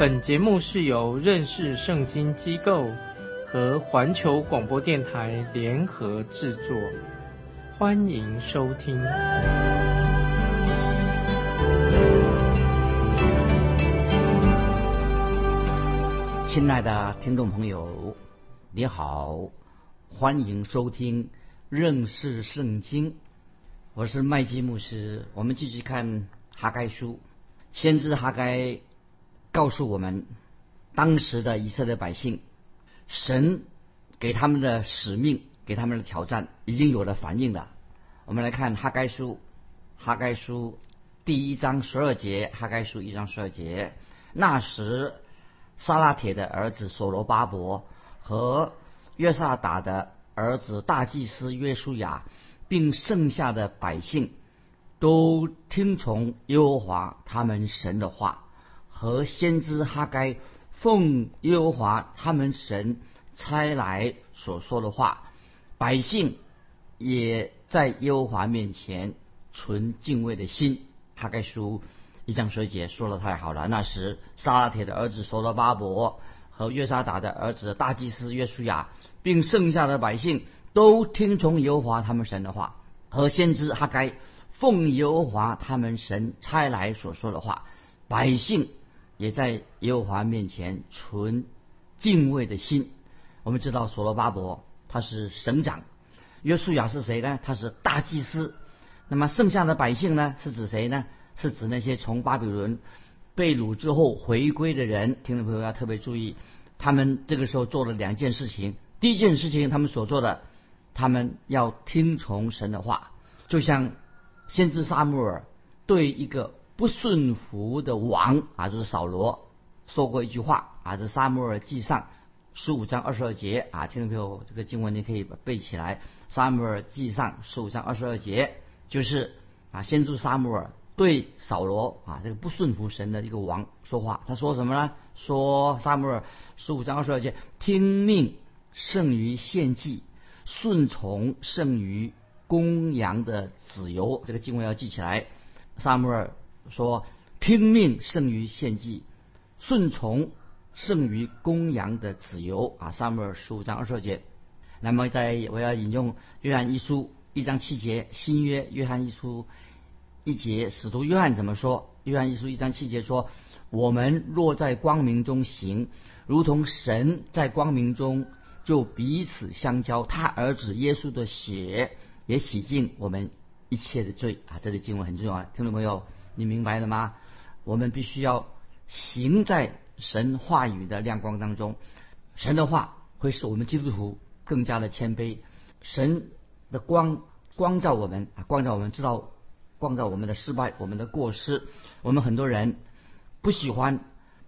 本节目是由认识圣经机构和环球广播电台联合制作，欢迎收听。亲爱的听众朋友，你好，欢迎收听认识圣经。我是麦基牧师，我们继续看哈该书。先知哈该告诉我们，当时的以色列百姓，神给他们的使命、给他们的挑战已经有了反应了。我们来看哈该书，哈该书第一章十二节，哈该书一章十二节，那时。沙拉铁的儿子所罗巴伯和约萨达的儿子大祭司约书亚，并剩下的百姓，都听从耶和华他们神的话，和先知哈该奉耶和华他们神差来所说的话。百姓也在耶和华面前存敬畏的心。哈该书。一章水姐说的太好了。那时，沙拉铁的儿子所罗巴伯和约沙达的儿子大祭司约书亚，并剩下的百姓都听从耶和华他们神的话，和先知哈该奉耶和华他们神差来所说的话。百姓也在耶和华面前存敬畏的心。我们知道所罗巴伯他是省长，约书亚是谁呢？他是大祭司。那么剩下的百姓呢？是指谁呢？是指那些从巴比伦被掳之后回归的人，听众朋友要特别注意，他们这个时候做了两件事情。第一件事情，他们所做的，他们要听从神的话，就像先知撒母耳对一个不顺服的王啊，就是扫罗说过一句话啊，这撒母耳记上十五章二十二节啊，听众朋友这个经文你可以背起来。撒母耳记上十五章二十二节就是啊，先知撒母耳。对扫罗啊，这个不顺服神的一个王说话，他说什么呢？说撒母耳十五章二十二节，听命胜于献祭，顺从胜于公羊的子由。这个经文要记起来。撒母耳说，听命胜于献祭，顺从胜于公羊的子由。啊，撒母耳十五章二十二节。那么，在我要引用约翰一书一章七节，新约约翰一书。一节，使徒约翰怎么说？约翰一书一章七节说：“我们若在光明中行，如同神在光明中，就彼此相交。他儿子耶稣的血也洗净我们一切的罪。”啊，这里经文很重要，听众朋友，你明白了吗？我们必须要行在神话语的亮光当中。神的话会使我们基督徒更加的谦卑。神的光光照我们啊，光照我们知道。光照我们的失败，我们的过失。我们很多人不喜欢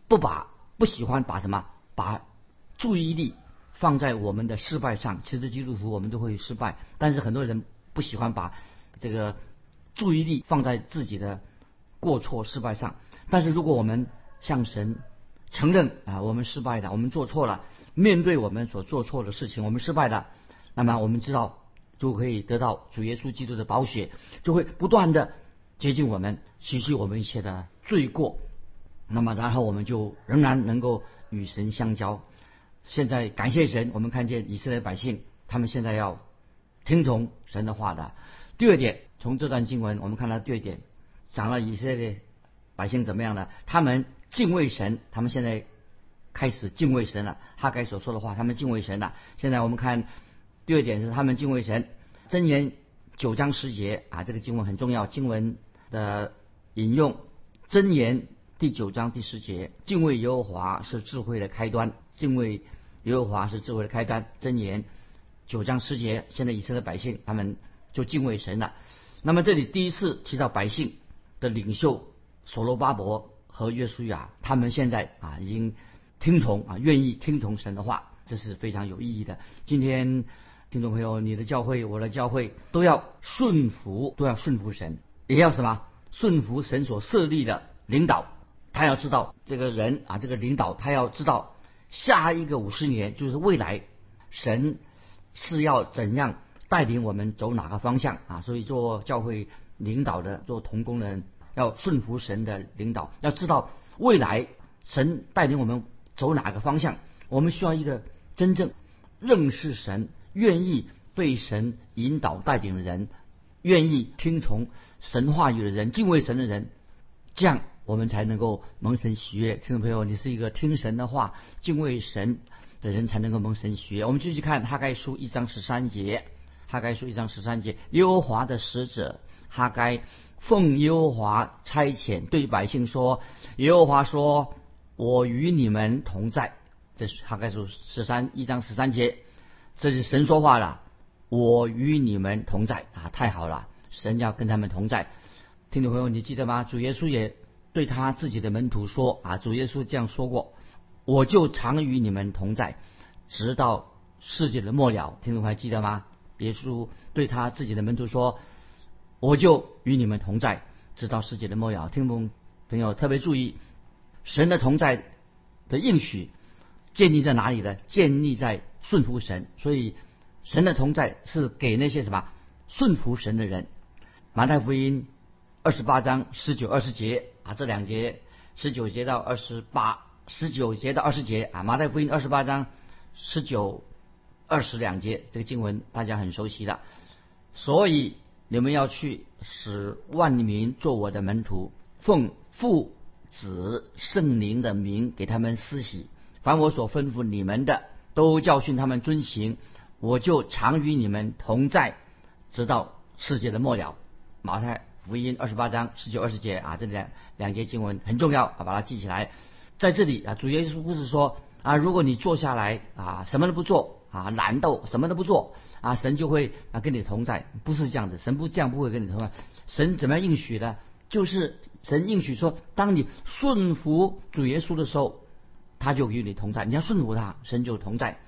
不把不喜欢把什么把注意力放在我们的失败上。其实基督徒我们都会失败，但是很多人不喜欢把这个注意力放在自己的过错失败上。但是如果我们向神承认啊，我们失败的，我们做错了，面对我们所做错的事情，我们失败的，那么我们知道。就可以得到主耶稣基督的宝血，就会不断的接近我们，洗去我们一切的罪过。那么，然后我们就仍然能够与神相交。现在感谢神，我们看见以色列百姓，他们现在要听从神的话的。第二点，从这段经文我们看到第二点，讲了以色列百姓怎么样呢？他们敬畏神，他们现在开始敬畏神了。哈该所说的话，他们敬畏神了。现在我们看。第二点是他们敬畏神，箴言九章十节啊，这个经文很重要。经文的引用，箴言第九章第十节，敬畏耶和华是智慧的开端，敬畏耶和华是智慧的开端。箴言九章十节，现在以色列百姓他们就敬畏神了。那么这里第一次提到百姓的领袖所罗巴伯和约书亚，他们现在啊已经听从啊，愿意听从神的话，这是非常有意义的。今天听众朋友，你的教会，我的教会都要顺服，都要顺服神，也要什么？顺服神所设立的领导。他要知道这个人啊，这个领导，他要知道下一个五十年就是未来，神是要怎样带领我们走哪个方向啊？所以做教会领导的，做同工的人要顺服神的领导，要知道未来神带领我们走哪个方向。我们需要一个真正认识神、愿意被神引导带领的人，愿意听从神话语的人、敬畏神的人，这样。我们才能够蒙神喜悦，听众朋友，你是一个听神的话、敬畏神的人，才能够蒙神喜悦。我们继续看哈该书一章十三节，哈该书一章十三节，耶和华的使者哈该奉耶和华差遣，对百姓说：“耶和华说，我与你们同在。”这是哈该书十三一章十三节，这是神说话了，我与你们同在啊！太好了，神要跟他们同在。听众朋友，你记得吗？主耶稣也。对他自己的门徒说：“啊，主耶稣这样说过，我就常与你们同在，直到世界的末了。”听众还记得吗？耶稣对他自己的门徒说：“我就与你们同在，直到世界的末了。”听众朋友特别注意，神的同在的应许建立在哪里呢？建立在顺服神。所以，神的同在是给那些什么顺服神的人。马太福音二十八章十九、二十节。啊，这两节十九节到二十八，十九节到二十节啊，马太福音二十八章十九、二十两节，这个经文大家很熟悉的。所以你们要去使万民做我的门徒，奉父、子、圣灵的名给他们施洗，凡我所吩咐你们的，都教训他们遵行，我就常与你们同在，直到世界的末了。马太。福音二十八章十九二十节啊，这两两节经文很重要啊，把它记起来。在这里啊，主耶稣不是说啊，如果你坐下来啊，什么都不做啊，懒惰什么都不做啊，神就会啊跟你同在，不是这样子，神不这样不会跟你同在。神怎么样应许的？就是神应许说，当你顺服主耶稣的时候，他就与你同在。你要顺服他，神就同在。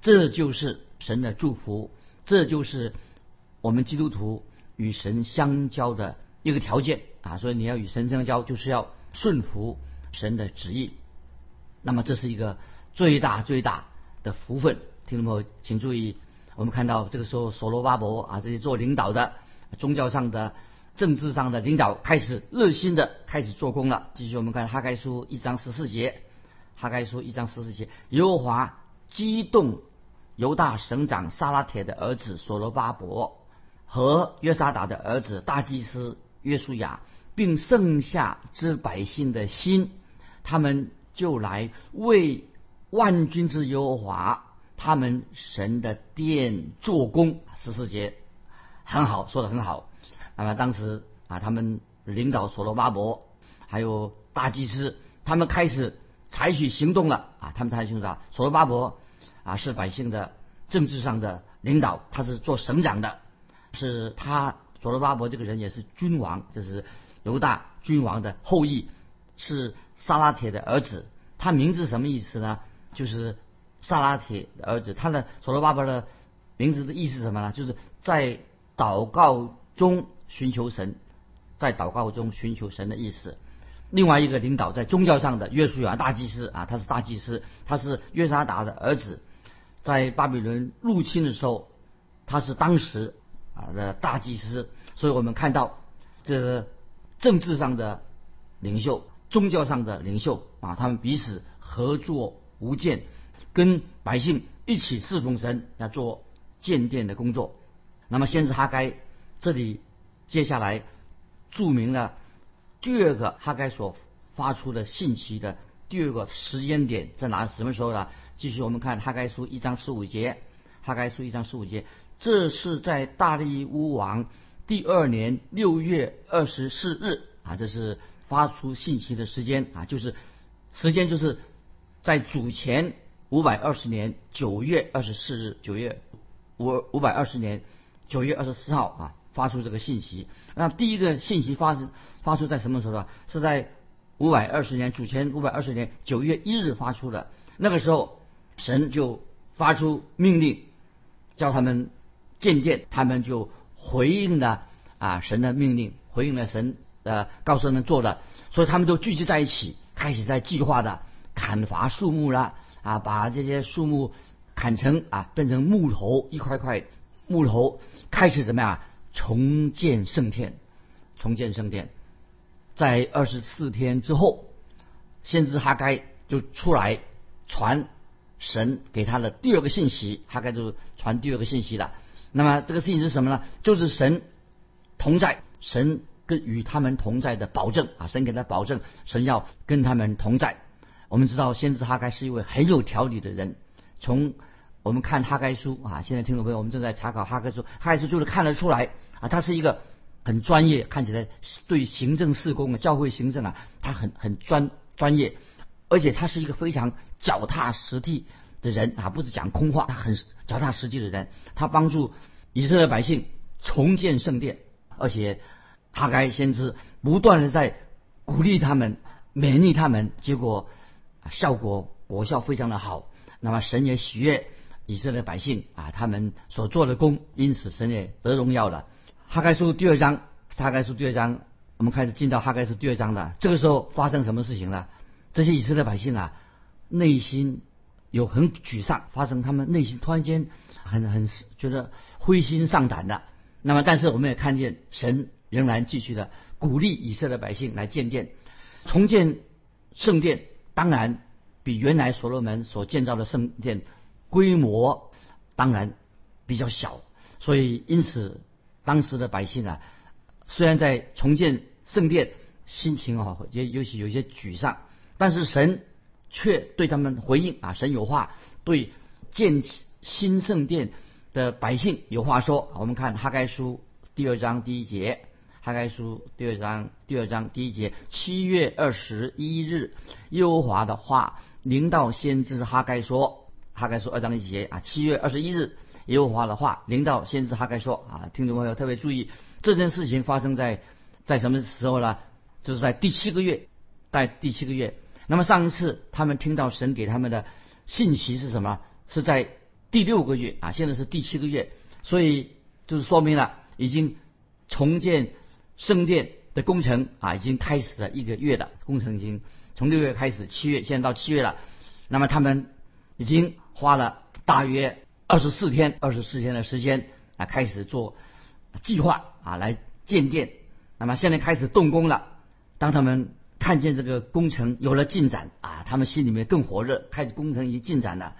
这就是神的祝福，这就是我们基督徒。与神相交的一个条件啊，所以你要与神相交，就是要顺服神的旨意。那么这是一个最大最大的福分。听众朋友，请注意，我们看到这个时候，所罗巴伯啊，这些做领导的、宗教上的、政治上的领导开始热心的开始做工了。继续，我们看哈该书一章十四节，哈该书一章十四节，耶和华激动犹大省长撒拉铁的儿子所罗巴伯。和约沙达的儿子大祭司约书亚，并剩下之百姓的心，他们就来为万军之耶和华他们神的殿做工。十四节很好，说的很好。那么当时啊，他们领导所罗巴伯还有大祭司，他们开始采取行动了啊。他们采取行动，所罗巴伯啊是百姓的政治上的领导，他是做省长的。是他所罗巴伯这个人也是君王，就是犹大君王的后裔，是萨拉铁的儿子。他名字什么意思呢？就是萨拉铁的儿子。他的所罗巴伯的名字的意思是什么呢？就是在祷告中寻求神，在祷告中寻求神的意思。另外一个领导在宗教上的约书亚大祭司啊，他是大祭司，他是约沙达的儿子，在巴比伦入侵的时候，他是当时。啊的大祭司，所以我们看到这个政治上的领袖、宗教上的领袖啊，他们彼此合作无间，跟百姓一起侍奉神，要做建殿的工作。那么先知哈该这里接下来注明了第二个哈该所发出的信息的第二个时间点在哪？什么时候呢？继续我们看哈该书一章十五节，哈该书一章十五节。这是在大利乌王第二年六月二十四日啊，这是发出信息的时间啊，就是时间就是在主前五百二十年九月二十四日，九月五五百二十年九月二十四号啊，发出这个信息。那第一个信息发发出在什么时候呢？是在五百二十年主前五百二十年九月一日发出的。那个时候，神就发出命令，叫他们渐渐，他们就回应了啊神的命令，回应了神呃告诉他们做的，所以他们都聚集在一起，开始在计划的砍伐树木了啊，把这些树木砍成啊变成木头一块块木头，开始怎么样重建圣殿，重建圣殿，在二十四天之后，先知哈该就出来。传神给他的第二个信息，哈该就传第二个信息了。那么这个信息是什么呢？就是神同在，神跟与他们同在的保证啊！神给他保证，神要跟他们同在。我们知道先知哈该是一位很有条理的人。从我们看哈该书啊，现在听众朋友，我们正在查考哈该书，哈该书就是看得出来啊，他是一个很专业，看起来对行政事工啊、教会行政啊，他很很专专业。而且他是一个非常脚踏实地的人啊，不是讲空话，他很脚踏实地的人。他帮助以色列百姓重建圣殿，而且哈该先知不断的在鼓励他们、勉励他们，结果效果果效非常的好。那么神也喜悦以色列百姓啊，他们所做的功，因此神也得荣耀了。哈该书第二章，哈该书第二章，我们开始进到哈该书第二章的。这个时候发生什么事情了？这些以色列百姓啊，内心有很沮丧，发生他们内心突然间很很觉得灰心丧胆的。那么，但是我们也看见神仍然继续的鼓励以色列百姓来建殿、重建圣殿。当然，比原来所罗门所建造的圣殿规模当然比较小，所以因此当时的百姓啊，虽然在重建圣殿，心情啊也尤其有些沮丧。但是神却对他们回应啊，神有话对建新圣殿的百姓有话说。我们看哈该书第二章第一节，哈该书第二章第二章第一节，七月二十一日，耶和华的话临到先知哈该说，哈该书二章一节啊，七月二十一日，耶和华的话临到先知哈该说啊，听众朋友特别注意，这件事情发生在在什么时候呢？就是在第七个月，在第七个月。那么上一次他们听到神给他们的信息是什么？是在第六个月啊，现在是第七个月，所以就是说明了已经重建圣殿的工程啊，已经开始了一个月的工程，已经从六月开始，七月现在到七月了。那么他们已经花了大约二十四天，二十四天的时间啊，开始做计划啊，来建殿。那么现在开始动工了，当他们。看见这个工程有了进展啊，他们心里面更火热，开始工程已经进展了，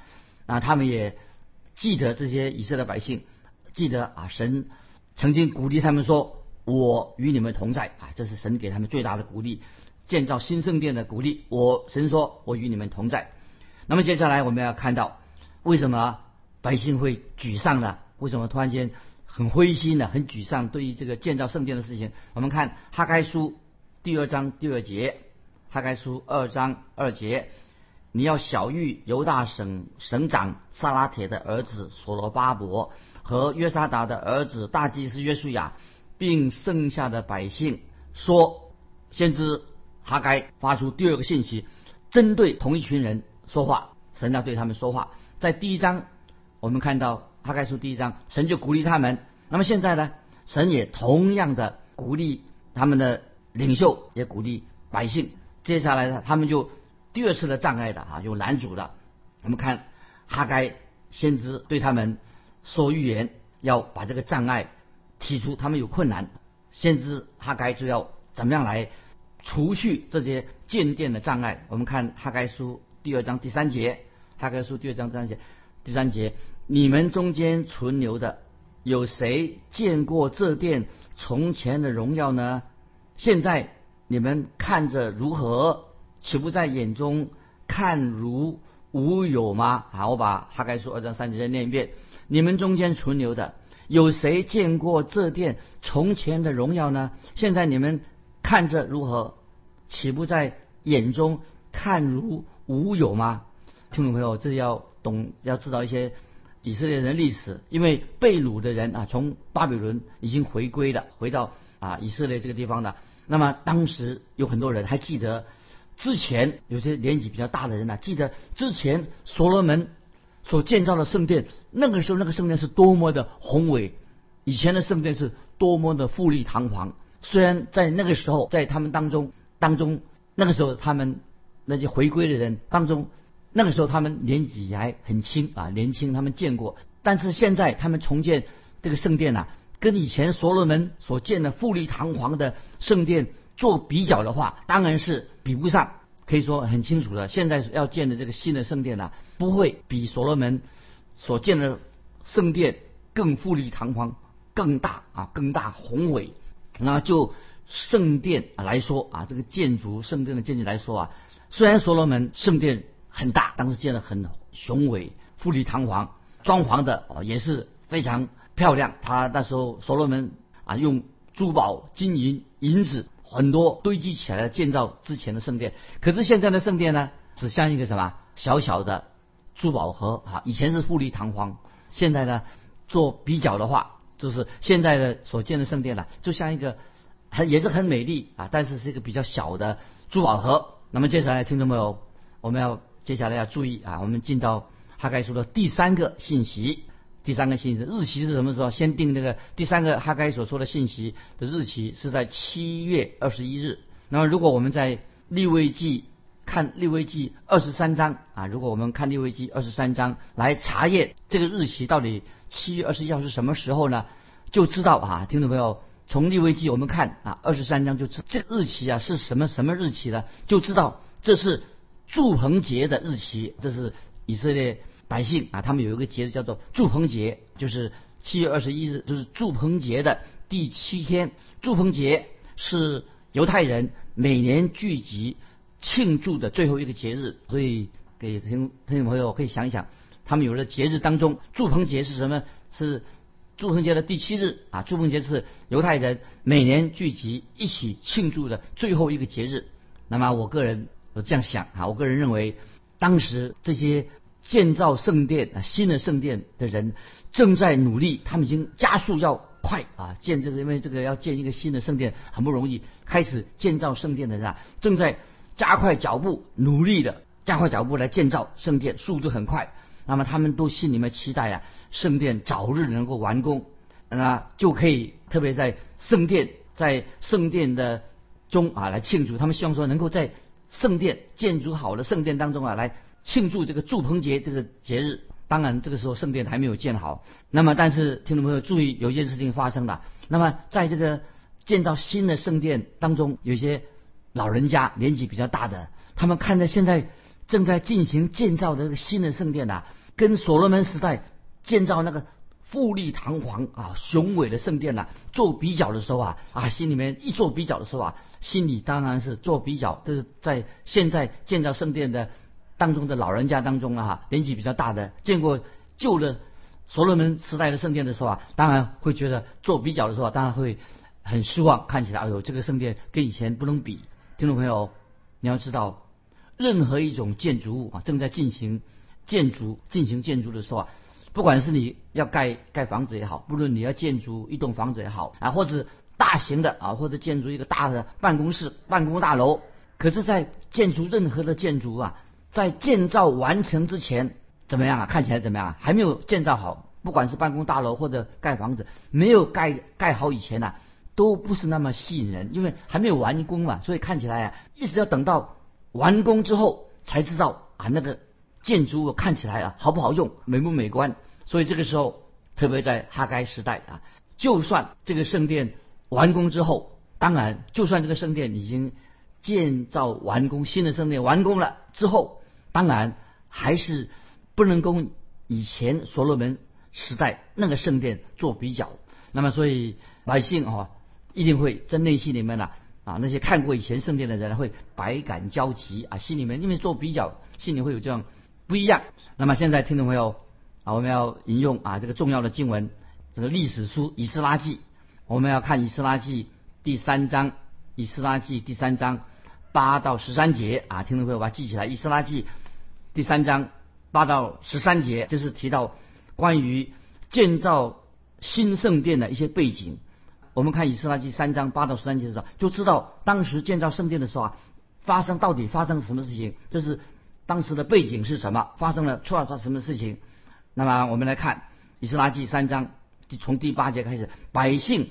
那，他们也记得这些以色列百姓，记得啊，神曾经鼓励他们说：“我与你们同在啊！”这是神给他们最大的鼓励，建造新圣殿的鼓励。我神说：“我与你们同在。”那么接下来我们要看到，为什么百姓会沮丧呢？为什么突然间很灰心呢？很沮丧？对于这个建造圣殿的事情，我们看哈该书。第二章第二节，哈该书二章二节，你要小玉犹大省省长萨拉铁的儿子所罗巴伯和约沙达的儿子大祭司约书亚，并剩下的百姓说，先知哈该发出第二个信息，针对同一群人说话，神要对他们说话。在第一章，我们看到哈该书第一章，神就鼓励他们。那么现在呢，神也同样的鼓励他们的。领袖也鼓励百姓，接下来呢，他们就第二次的障碍的啊，有拦阻的。我们看哈该先知对他们说预言，要把这个障碍提出，他们有困难，先知哈该就要怎么样来除去这些建殿的障碍。我们看哈该书第二章第三节，哈该书第二章第三节，第三节，你们中间存留的，有谁见过这殿从前的荣耀呢？现在你们看着如何？岂不在眼中看如无有吗？好，我把哈该书二章三节再念一遍。你们中间存留的，有谁见过这殿从前的荣耀呢？现在你们看着如何？岂不在眼中看如无有吗？听众朋友，这里要懂，要知道一些以色列人的历史，因为被掳的人啊，从巴比伦已经回归了，回到啊以色列这个地方的。那么当时有很多人还记得之前有些年纪比较大的人呢、记得之前所罗门所建造的圣殿，那个时候那个圣殿是多么的宏伟，以前的圣殿是多么的富丽堂皇。虽然在那个时候，在他们当中当中，那个时候他们那些回归的人当中，那个时候他们年纪还很轻啊，年轻，他们见过。但是现在他们重建这个圣殿呐、跟以前所罗门所建的富丽堂皇的圣殿做比较的话，当然是比不上。可以说很清楚的，现在要建的这个新的圣殿呐、不会比所罗门所建的圣殿更富丽堂皇、更大啊、更大宏伟。那就圣殿来说啊，这个建筑圣殿的建筑来说啊，虽然所罗门圣殿很大，当时建得很雄伟、富丽堂皇，装潢的也是非常漂亮。他那时候所罗门啊，用珠宝、金银、银子很多堆积起来建造之前的圣殿。可是现在的圣殿呢，只像一个什么小小的珠宝盒啊，以前是富丽堂皇，现在呢做比较的话，就是现在的所建的圣殿呢，就像一个很也是很美丽啊，但是是一个比较小的珠宝盒。那么接下来听众朋友，我们要接下来要注意啊，我们进到哈该书的第三个信息。第三个信息日期是什么时候？先定这个第三个哈该所说的信息的日期是在七月二十一日。那么如果我们在利未记看利未记二十三章啊，如果我们看利未记二十三章来查验这个日期到底七月二十一号是什么时候呢？就知道啊，听众朋友，从利未记我们看啊二十三章就知这个日期啊是什么什么日期呢？就知道这是祝棚节的日期，这是以色列百姓啊，他们有一个节日叫做祝棚节，就是七月二十一日，就是祝棚节的第七天。祝棚节是犹太人每年聚集庆祝的最后一个节日，所以给听听众朋友可以想一想，他们有的节日当中，祝棚节是什么？是祝棚节的第七日啊，祝棚节是犹太人每年聚集一起庆祝的最后一个节日。那么我个人我这样想啊，我个人认为，当时这些建造圣殿啊新的圣殿的人正在努力，他们已经加速要快啊建这个，因为这个要建一个新的圣殿很不容易，开始建造圣殿的人啊正在加快脚步，努力的加快脚步来建造圣殿，速度很快。那么他们都心里面期待啊，圣殿早日能够完工，那就可以特别在圣殿在圣殿的中啊来庆祝。他们希望说能够在圣殿建筑好的圣殿当中啊来庆祝这个祝棚节这个节日。当然这个时候圣殿还没有建好。那么但是听众朋友注意，有一件事情发生了。那么在这个建造新的圣殿当中，有些老人家年纪比较大的，他们看着现在正在进行建造的这个新的圣殿呐、跟所罗门时代建造那个富丽堂皇啊雄伟的圣殿呐、做比较的时候啊啊，心里面一做比较的时候啊，心里当然是做比较。这是在现在建造圣殿的当中的老人家当中啊，年纪比较大的，见过旧的所罗门时代的圣殿的时候啊，当然会觉得做比较的时候啊，当然会很失望，看起来哎呦，这个圣殿跟以前不能比。听众朋友，你要知道，任何一种建筑物啊，正在进行建筑进行建筑的时候啊，不管是你要盖盖房子也好，不论你要建筑一栋房子也好啊，或者大型的啊，或者建筑一个大的办公室、办公大楼，可是，在建筑任何的建筑啊，在建造完成之前怎么样啊？看起来怎么样啊？还没有建造好，不管是办公大楼或者盖房子，没有盖盖好以前呐、都不是那么吸引人，因为还没有完工嘛，所以看起来啊，一直要等到完工之后才知道啊，那个建筑物看起来啊好不好用，美不美观。所以这个时候，特别在哈该时代啊，就算这个圣殿完工之后，当然，就算这个圣殿已经建造完工，新的圣殿完工了之后，当然还是不能跟以前所罗门时代那个圣殿做比较。那么，所以百姓啊、一定会在内心里面呢啊，那些看过以前圣殿的人会百感交集啊，心里面因为做比较，心里会有这样不一样。那么现在听众朋友啊，我们要引用啊这个重要的经文，这个历史书《以斯拉记》，我们要看《以斯拉记》第三章，《以斯拉记》第三章八到十三节啊，听众朋友把它记起来，《以斯拉记》第三章八到十三节，这是提到关于建造新圣殿的一些背景。我们看以斯拉记三章八到十三节的时候，就知道当时建造圣殿的时候啊，发生到底发生了什么事情？这是当时的背景是什么？发生了出了什么事情？那么我们来看《以斯拉记》三章，从第八节开始，百姓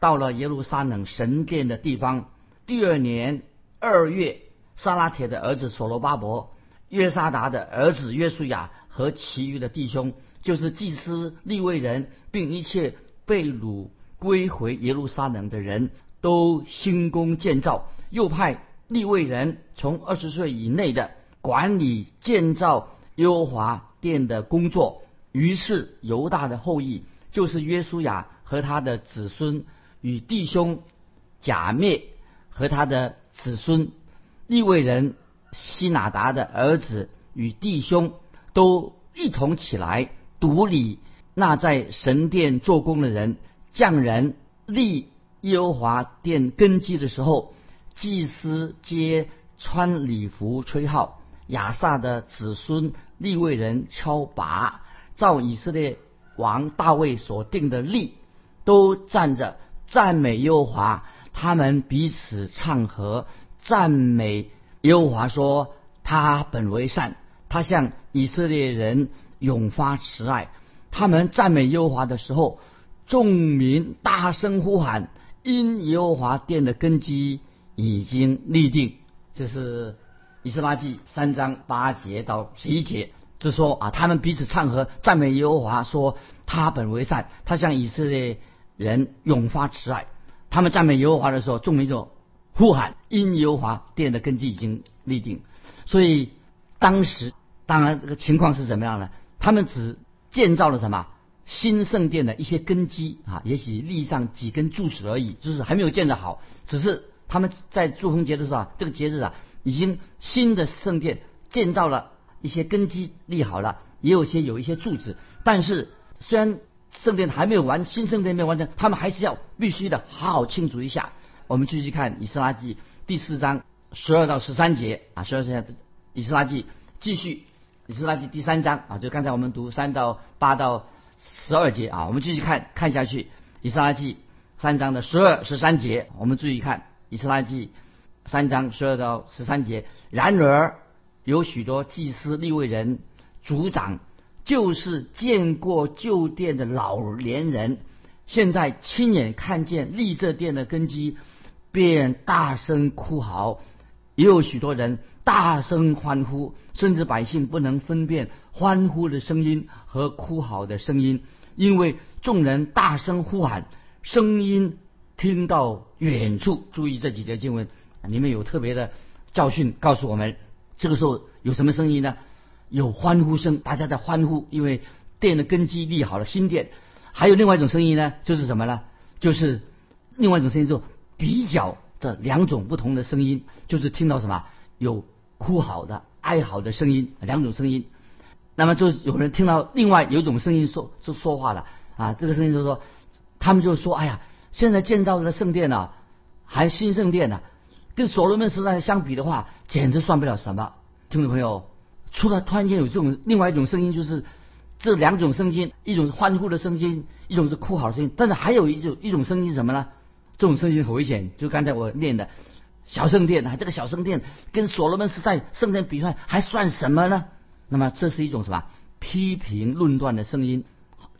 到了耶路撒冷神殿的地方。第二年二月，撒拉铁的儿子所罗巴伯、约沙达的儿子约书亚和其余的弟兄，就是祭司、利未人，并一切被掳归回耶路撒冷的人都兴工建造，又派。立位人从二十岁以内的管理建造耶和华殿的工作，于是犹大的后裔就是约书亚和他的子孙与弟兄假灭和他的子孙立位人希拿达的儿子与弟兄都一同起来独理那在神殿做工的人匠人立耶和华殿根基的时候。祭司皆穿礼服吹号，亚萨的子孙立位人敲拔，照以色列王大卫所定的例，都站着赞美耶和华。他们彼此唱和，赞美耶和华说：“他本为善，他向以色列人永发慈爱。”他们赞美耶和华的时候，众民大声呼喊：“因耶和华殿的根基。”已经立定，这是以斯拉记三章八节到十一节，就说啊，他们彼此唱和赞美耶和华，说他本为善，他向以色列人永发慈爱。他们赞美耶和华的时候，众民就呼喊，因耶和华殿的根基已经立定。所以当时当然这个情况是怎么样呢？他们只建造了什么新圣殿的一些根基啊，也许立上几根柱子而已，就是还没有建得好，只是。他们在祝丰节的时候啊，这个节日啊，已经新的圣殿建造了一些根基立好了，也有些有一些柱子。但是虽然圣殿还没有完，新圣殿没有完成，他们还是要必须的好好庆祝一下。我们继续看以斯拉记第四章十二到十三节啊，十二节以斯拉记继续以斯拉记第三章啊，就刚才我们读三到八到十二节啊，我们继续看看下去以斯拉记三章的十二十三节，我们注意看。以斯拉记三章十二到十三节。然而有许多祭司、立位人、族长，就是见过旧殿的老年人，现在亲眼看见立这殿的根基，便大声哭嚎；也有许多人大声欢呼，甚至百姓不能分辨欢呼的声音和哭嚎的声音，因为众人大声呼喊，声音。听到远处，注意这几节经文，里面有特别的教训告诉我们。这个时候有什么声音呢？有欢呼声，大家在欢呼，因为殿的根基立好了，新殿。还有另外一种声音呢，就是什么呢？就是另外一种声音，就比较这两种不同的声音，就是听到什么有哭嚎的、哀嚎的声音，两种声音。那么就有人听到另外有一种声音说说说话了啊，这个声音就说，他们就说：“哎呀。”现在建造的圣殿呢，还新圣殿呢，跟所罗门时代相比的话，简直算不了什么。听众朋友，除了突然间有这种另外一种声音，就是这两种声音，一种是欢呼的声音，一种是哭嚎的声音。但是还有一种一种声音是什么呢？这种声音很危险，就刚才我念的小圣殿啊，这个小圣殿跟所罗门时代圣殿比出来还算什么呢？那么这是一种什么批评论断的声音，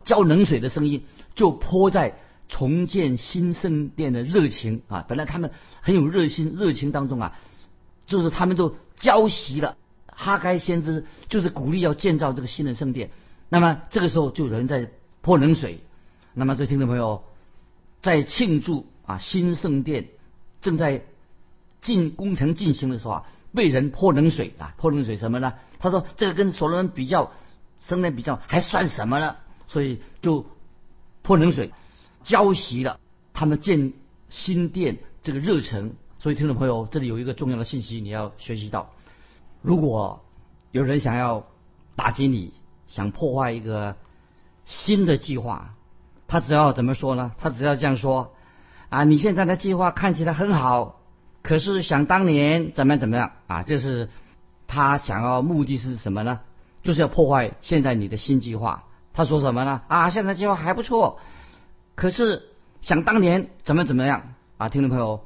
浇冷水的声音，就泼在。重建新圣殿的热情啊，本来他们很有热心热情当中啊，就是他们都交习了哈该先知，就是鼓励要建造这个新的圣殿。那么这个时候就有人在泼冷水。那么这听众朋友在庆祝啊新圣殿正在进工程进行的时候啊，被人泼冷水啊泼冷水什么呢？他说这个跟所罗门比较圣殿比较还算什么呢？所以就泼冷水。浇熄了他们建新店这个热忱，所以听众朋友，这里有一个重要的信息你要学习到：如果有人想要打击你，想破坏一个新的计划，他只要怎么说呢？他只要这样说：啊，你现在的计划看起来很好，可是想当年怎么怎么样啊？这是他想要目的是什么呢？就是要破坏现在你的新计划。他说什么呢？啊，现在计划还不错。可是想当年怎么怎么样啊？听众朋友，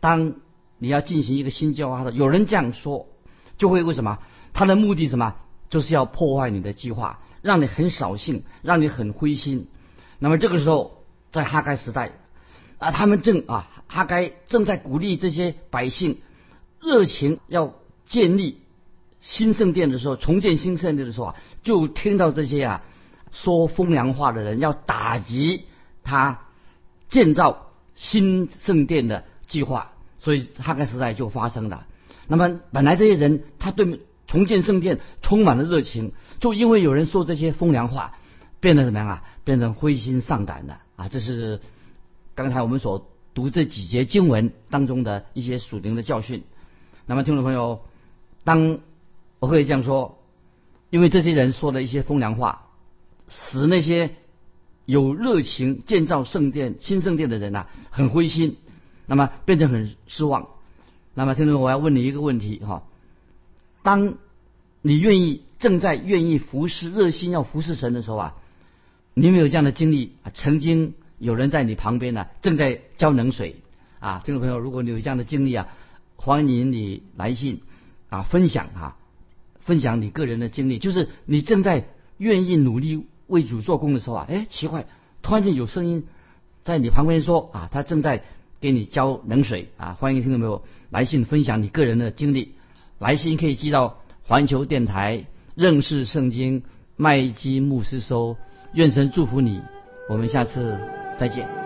当你要进行一个新计划的，有人这样说，就会为什么？他的目的什么？就是要破坏你的计划，让你很扫兴，让你很灰心。那么这个时候，在哈该时代，啊，他们正啊，哈该正在鼓励这些百姓热情要建立新圣殿的时候，重建新圣殿的时候啊，就听到这些啊说风凉话的人要打击他建造新圣殿的计划，所以哈该时代就发生了。那么本来这些人他对重建圣殿充满了热情，就因为有人说这些风凉话。变得怎么样啊？变成灰心丧胆的啊！这是刚才我们所读这几节经文当中的一些属灵的教训。那么，听众朋友，当我可以这样说，因为这些人说了一些风凉话，使那些有热情建造圣殿、新圣殿的人呐，很灰心，那么变成很失望。那么，听众，我要问你一个问题哈：当你愿意正在愿意服侍、热心要服侍神的时候啊？你有没有这样的经历？曾经有人在你旁边呢，正在浇冷水啊！听众朋友，如果你有这样的经历啊，欢迎你来信啊，分享啊，分享你个人的经历。就是你正在愿意努力为主做工的时候啊，哎，奇怪，突然间有声音在你旁边说啊，他正在给你浇冷水啊！欢迎听众朋友来信分享你个人的经历，来信可以寄到环球电台认识圣经麦基牧师收。愿神祝福你，我们下次再见。